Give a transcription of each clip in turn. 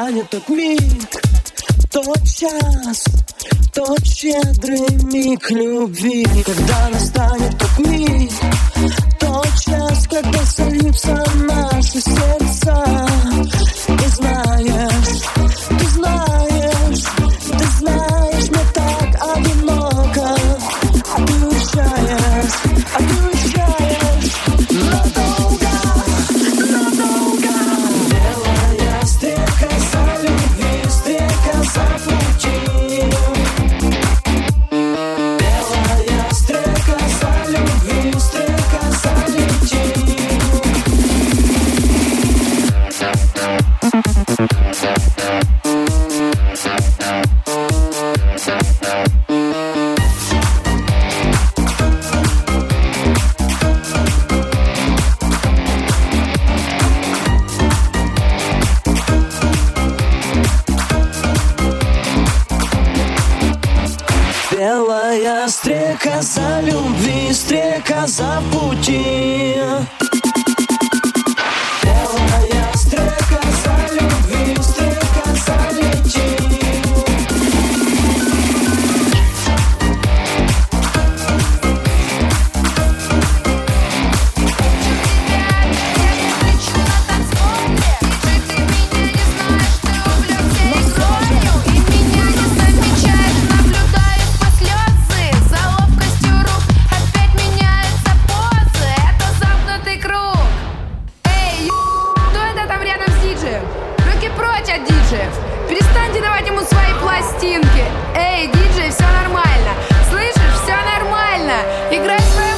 станет тот миг, тот час, тот щедрый миг любви. Когда настанет тот миг, тот час, когда сольются на Белая стрека за любви, стрека за пути. диджеев. Перестаньте давать ему свои пластинки. Эй, диджей, все нормально. Слышишь, все нормально. Играй свои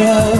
road.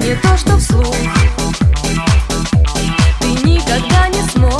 Мне то, что вслух. Ты никогда не сможешь